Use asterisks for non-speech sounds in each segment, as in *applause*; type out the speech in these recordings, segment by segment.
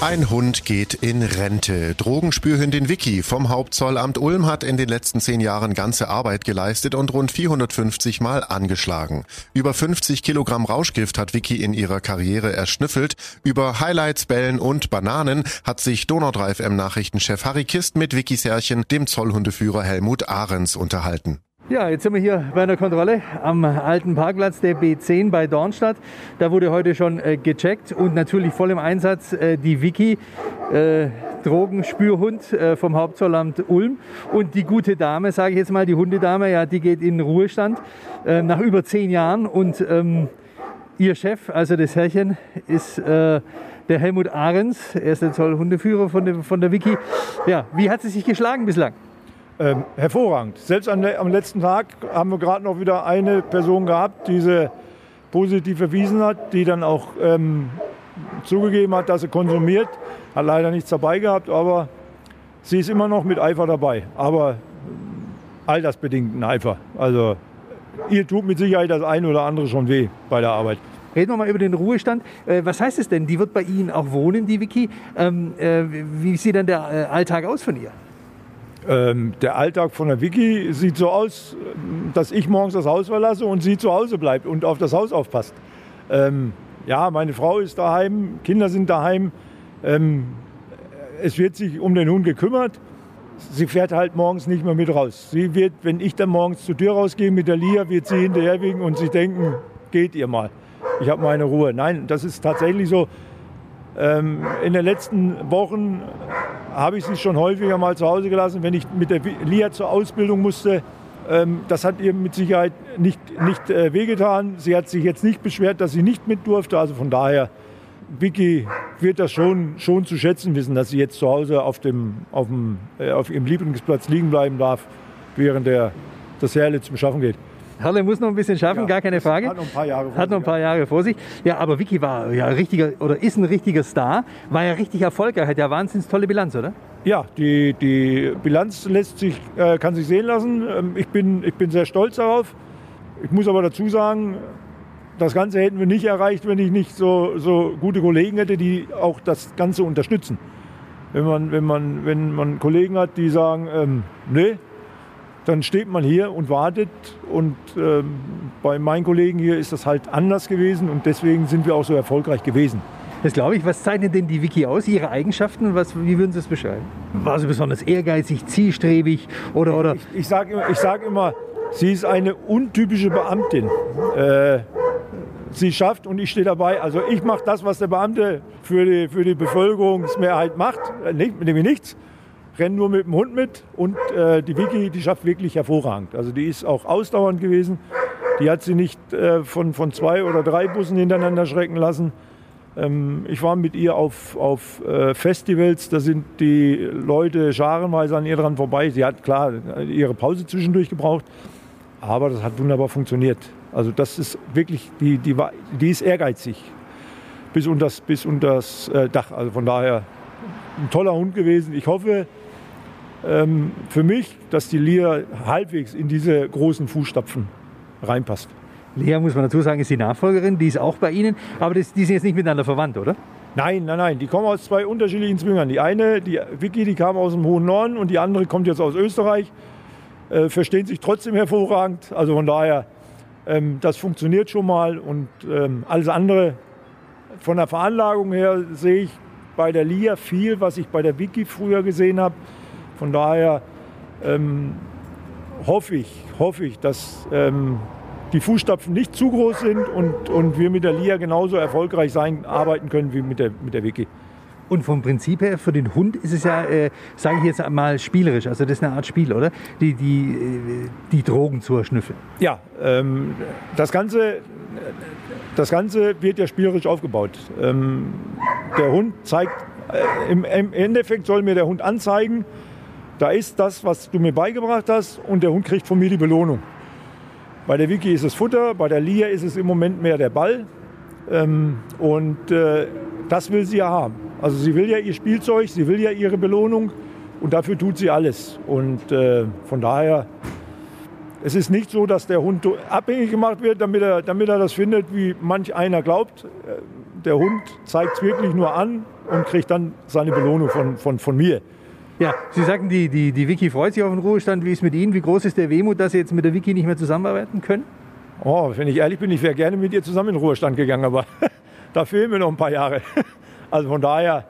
Ein Hund geht in Rente. Drogenspürhündin Vicky vom Hauptzollamt Ulm hat in den letzten zehn Jahren ganze Arbeit geleistet und rund 450 Mal angeschlagen. Über 50 Kilogramm Rauschgift hat Vicky in ihrer Karriere erschnüffelt. Über Highlights, Bällen und Bananen hat sich Donau 3 FM Nachrichtenchef Harry Kist mit Vickys Herrchen, dem Zollhundeführer Helmut Ahrens, unterhalten. Ja, jetzt sind wir hier bei einer Kontrolle am alten Parkplatz der B10 bei Dornstadt. Da wurde heute schon äh, gecheckt und natürlich voll im Einsatz äh, die Wiki, äh, Drogenspürhund äh, vom Hauptzollamt Ulm. Und die gute Dame, sage ich jetzt mal, die Hundedame, ja, die geht in Ruhestand äh, nach über zehn Jahren. Und ähm, ihr Chef, also das Herrchen, ist äh, der Helmut Ahrens. Er ist der Zollhundeführer von der, von der Wiki. Ja, wie hat sie sich geschlagen bislang? Ähm, hervorragend. Selbst am, am, letzten Tag haben wir gerade noch wieder eine Person gehabt, die sie positiv erwiesen hat, die dann auch ähm, zugegeben hat, dass sie konsumiert. Hat leider nichts dabei gehabt, aber sie ist immer noch mit Eifer dabei. Aber altersbedingten Eifer. Also ihr tut mit Sicherheit das eine oder andere schon weh bei der Arbeit. Reden wir mal über den Ruhestand. Äh, was heißt es denn? Die wird bei Ihnen auch wohnen, die Vicky. Ähm, äh, wie sieht denn der äh, Alltag aus von ihr? Ähm, der Alltag von der Vicky sieht so aus, dass ich morgens das Haus verlasse und sie zu Hause bleibt und auf das Haus aufpasst. Ähm, ja, meine Frau ist daheim, Kinder sind daheim. Ähm, es wird sich um den Hund gekümmert. Sie fährt halt morgens nicht mehr mit raus. Sie wird, wenn ich dann morgens zur Tür rausgehe mit der Lia, wird sie hinterherwinken und sie denken, geht ihr mal. Ich habe meine Ruhe. Nein, das ist tatsächlich so. Ähm, in den letzten Wochen habe ich sie schon häufiger mal zu Hause gelassen, wenn ich mit der Lia zur Ausbildung musste. Ähm, das hat ihr mit Sicherheit nicht, nicht äh, wehgetan. Sie hat sich jetzt nicht beschwert, dass sie nicht mit durfte. Also von daher, Vicky wird das schon, schon zu schätzen wissen, dass sie jetzt zu Hause auf, dem, auf, dem, äh, auf ihrem Lieblingsplatz liegen bleiben darf, während der, das Herle zum Schaffen geht. Herle muss noch ein bisschen schaffen, ja, gar keine Frage. Hat noch ein paar Jahre vor Hat noch ein paar Jahre vor sich. Ja, aber Vicky war ja richtiger oder ist ein richtiger Star, war ja richtig erfolgreich, hat ja wahnsinnig tolle Bilanz, oder? Ja, die, die Bilanz lässt sich, äh, kann sich sehen lassen. Ähm, ich, bin, ich bin sehr stolz darauf. Ich muss aber dazu sagen, das Ganze hätten wir nicht erreicht, wenn ich nicht so, so gute Kollegen hätte, die auch das Ganze unterstützen. Wenn man, wenn man, wenn man Kollegen hat, die sagen, ähm, nee, dann steht man hier und wartet. Und äh, bei meinen Kollegen hier ist das halt anders gewesen und deswegen sind wir auch so erfolgreich gewesen. Das glaube ich. Was zeichnet denn die Wiki aus? Ihre Eigenschaften? Was, wie würden Sie es beschreiben? War sie besonders ehrgeizig, zielstrebig oder? oder? Ich, ich sage immer, sag immer, sie ist eine untypische Beamtin. Äh, sie schafft und ich stehe dabei. Also ich mache das, was der Beamte für die, für die Bevölkerungsmehrheit macht, äh, nämlich nichts renne nur mit dem Hund mit und äh, die Vicky, die schafft wirklich hervorragend. Also die ist auch ausdauernd gewesen. Die hat sie nicht äh, von, von zwei oder drei Bussen hintereinander schrecken lassen. Ähm, ich war mit ihr auf, auf äh, Festivals, da sind die Leute scharenweise an ihr dran vorbei. Sie hat klar ihre Pause zwischendurch gebraucht, aber das hat wunderbar funktioniert. Also das ist wirklich, die, die, die ist ehrgeizig bis unter das, bis unter das äh, Dach. Also von daher ein toller Hund gewesen. Ich hoffe, für mich, dass die Lia halbwegs in diese großen Fußstapfen reinpasst. Lea, muss man dazu sagen, ist die Nachfolgerin, die ist auch bei Ihnen, aber das, die sind jetzt nicht miteinander verwandt, oder? Nein, nein, nein, die kommen aus zwei unterschiedlichen Zwingern. Die eine, die Vicky, die kam aus dem hohen Norden und die andere kommt jetzt aus Österreich, äh, verstehen sich trotzdem hervorragend. Also von daher, ähm, das funktioniert schon mal und ähm, alles andere von der Veranlagung her sehe ich bei der Lia viel, was ich bei der Vicky früher gesehen habe. Von daher ähm, hoffe ich, hoffe ich, dass ähm, die Fußstapfen nicht zu groß sind und, und wir mit der LIA genauso erfolgreich sein, arbeiten können wie mit der, mit der Wiki. Und vom Prinzip her, für den Hund ist es ja, äh, sage ich jetzt mal, spielerisch. Also das ist eine Art Spiel, oder? Die, die, äh, die Drogen zu erschnüffeln. Ja, ähm, das, Ganze, das Ganze wird ja spielerisch aufgebaut. Ähm, der Hund zeigt, äh, im, im Endeffekt soll mir der Hund anzeigen, da ist das, was du mir beigebracht hast und der Hund kriegt von mir die Belohnung. Bei der Wiki ist es Futter, bei der Lia ist es im Moment mehr der Ball. Ähm, und äh, das will sie ja haben. Also sie will ja ihr Spielzeug, sie will ja ihre Belohnung und dafür tut sie alles. Und äh, von daher, es ist nicht so, dass der Hund abhängig gemacht wird, damit er, damit er das findet, wie manch einer glaubt. Äh, der Hund zeigt es wirklich nur an und kriegt dann seine Belohnung von, von, von mir. Ja, Sie sagten, die, die, die Vicky freut sich auf den Ruhestand. Wie ist mit Ihnen? Wie groß ist der Wehmut, dass Sie jetzt mit der Vicky nicht mehr zusammenarbeiten können? Oh, wenn ich ehrlich bin, ich wäre gerne mit ihr zusammen in den Ruhestand gegangen, aber *laughs* da fehlen mir noch ein paar Jahre. *laughs* Also von daher,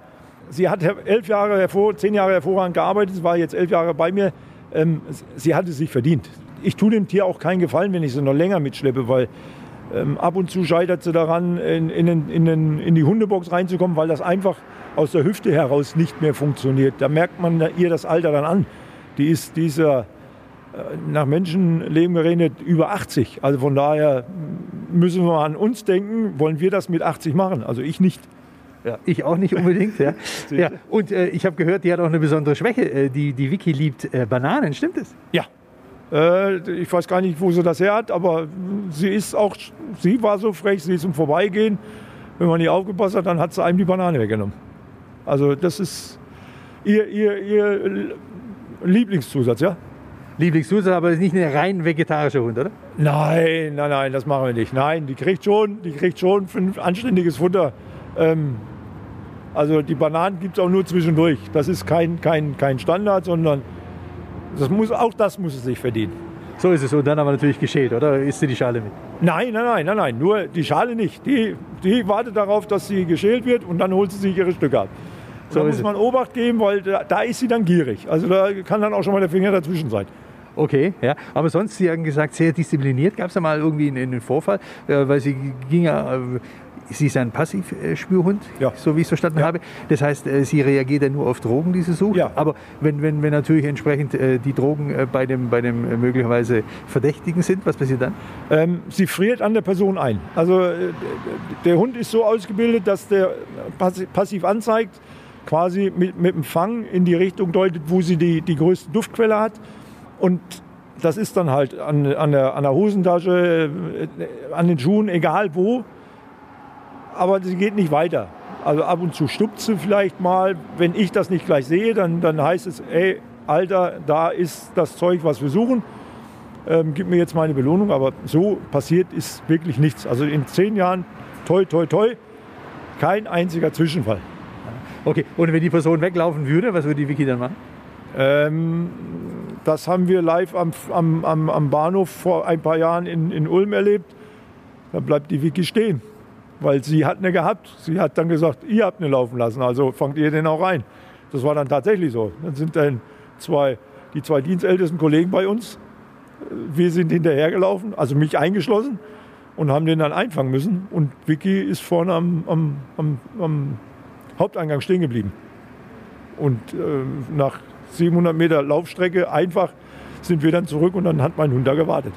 sie hat elf Jahre hervor, zehn Jahre hervorragend gearbeitet, war jetzt elf Jahre bei mir. Ähm, sie hat es sich verdient. Ich tue dem Tier auch keinen Gefallen, wenn ich sie noch länger mitschleppe, weil ähm, ab und zu scheitert sie daran, in, in, in, in, die Hundebox reinzukommen, weil das einfach aus der Hüfte heraus nicht mehr funktioniert. Da merkt man ihr das Alter dann an. Die ist dieser äh, nach Menschenleben gerechnet über 80. Also von daher müssen wir an uns denken, wollen wir das mit 80 machen? Also ich nicht. Ja, ich auch nicht unbedingt. Ja. *laughs* ja. Und äh, ich habe gehört, die hat auch eine besondere Schwäche. Äh, die, die Vicky liebt äh, Bananen, stimmt es? Ja. Äh, ich weiß gar nicht, wo sie das her hat, aber sie ist auch, sie war so frech, sie ist im Vorbeigehen. Wenn man nicht aufgepasst hat, dann hat sie einem die Banane weggenommen. Also das ist ihr, ihr, ihr Lieblingszusatz, ja? Lieblingszusatz, aber nicht eine rein vegetarische Hund, oder? Nein, nein, nein, das machen wir nicht. Nein, die kriegt schon, die kriegt schon ein anständiges Futter. Ähm, also die Bananen gibt es auch nur zwischendurch. Das ist kein, kein, kein Standard, sondern das muss, auch das muss es sich verdienen. So ist es. Und dann aber natürlich geschält, oder? Isst sie die Schale mit? Nein, nein, nein, nein, nein. Nur die Schale nicht. Die, die wartet darauf, dass sie geschält wird und dann holt sie sich ihre Stücke ab. So da muss man Obacht geben, weil da, da, ist sie dann gierig. Also da kann dann auch schon mal der Finger dazwischen sein. Okay, ja. Aber sonst, Sie haben gesagt, sehr diszipliniert. Gab es da mal irgendwie einen, einen Vorfall? Äh, weil sie ging ja, äh, sie ist ein Passivspürhund, ja. so wie ich es verstanden ja. habe. Das heißt, äh, sie reagiert ja nur auf Drogen, die sie sucht. Ja. Aber wenn, wenn, wenn natürlich entsprechend äh, die Drogen äh, bei dem, bei dem möglicherweise Verdächtigen sind, was passiert dann? Ähm, sie friert an der Person ein. Also der Hund ist so ausgebildet, dass der passiv anzeigt, quasi mit, mit dem Fang in die Richtung deutet, wo sie die, die größte Duftquelle hat. Und das ist dann halt an, an, der, an der Hosentasche, an den Schuhen, egal wo. Aber sie geht nicht weiter. Also ab und zu stupst sie vielleicht mal. Wenn ich das nicht gleich sehe, dann, dann heißt es, ey, Alter, da ist das Zeug, was wir suchen. Ähm, gib mir jetzt meine Belohnung. Aber so passiert ist wirklich nichts. Also in zehn Jahren, toi, toi, toi, kein einziger Zwischenfall. Okay, und wenn die Person weglaufen würde, was würde die Vicky dann machen? Ähm, das haben wir live am, am, am, Bahnhof vor ein paar Jahren in, in Ulm erlebt. Da bleibt die Vicky stehen, weil sie hat eine gehabt. Sie hat dann gesagt, ihr habt eine laufen lassen, also fangt ihr den auch rein. Das war dann tatsächlich so. Dann sind dann zwei, die zwei dienstältesten Kollegen bei uns. Wir sind hinterhergelaufen, also mich eingeschlossen, und haben den dann einfangen müssen. Und Vicky ist vorne am, am, am, am Haupteingang stehen geblieben. Und äh, nach 700 Meter Laufstrecke einfach sind wir dann zurück und dann hat mein Hund da gewartet.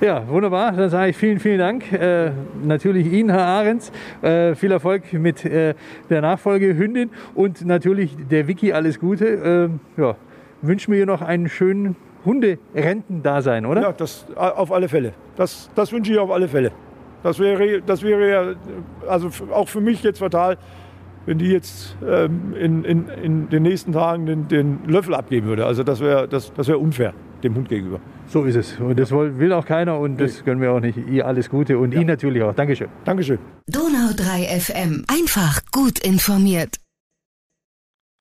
Ja, wunderbar. Dann sage ich vielen, vielen Dank. Äh, natürlich Ihnen, Herr Ahrens. Äh, viel Erfolg mit äh, der Nachfolgehündin und natürlich der Vicky alles Gute. Äh, ja, wir ihr noch einen schönen Hunderentendasein, oder? Ja, das auf alle Fälle. Das, das wünsche ich auf alle Fälle. Das wäre, das wäre ja also auch für mich jetzt fatal, wenn die jetzt ähm, in, in, in den nächsten Tagen den, den Löffel abgeben würde. Also das wäre das, das wär unfair dem Hund gegenüber. So ist es. Und das will auch keiner und das können wir auch nicht. Ihr alles Gute und ja. Ihnen natürlich auch. Dankeschön. Dankeschön. Donau 3 FM. Einfach gut informiert.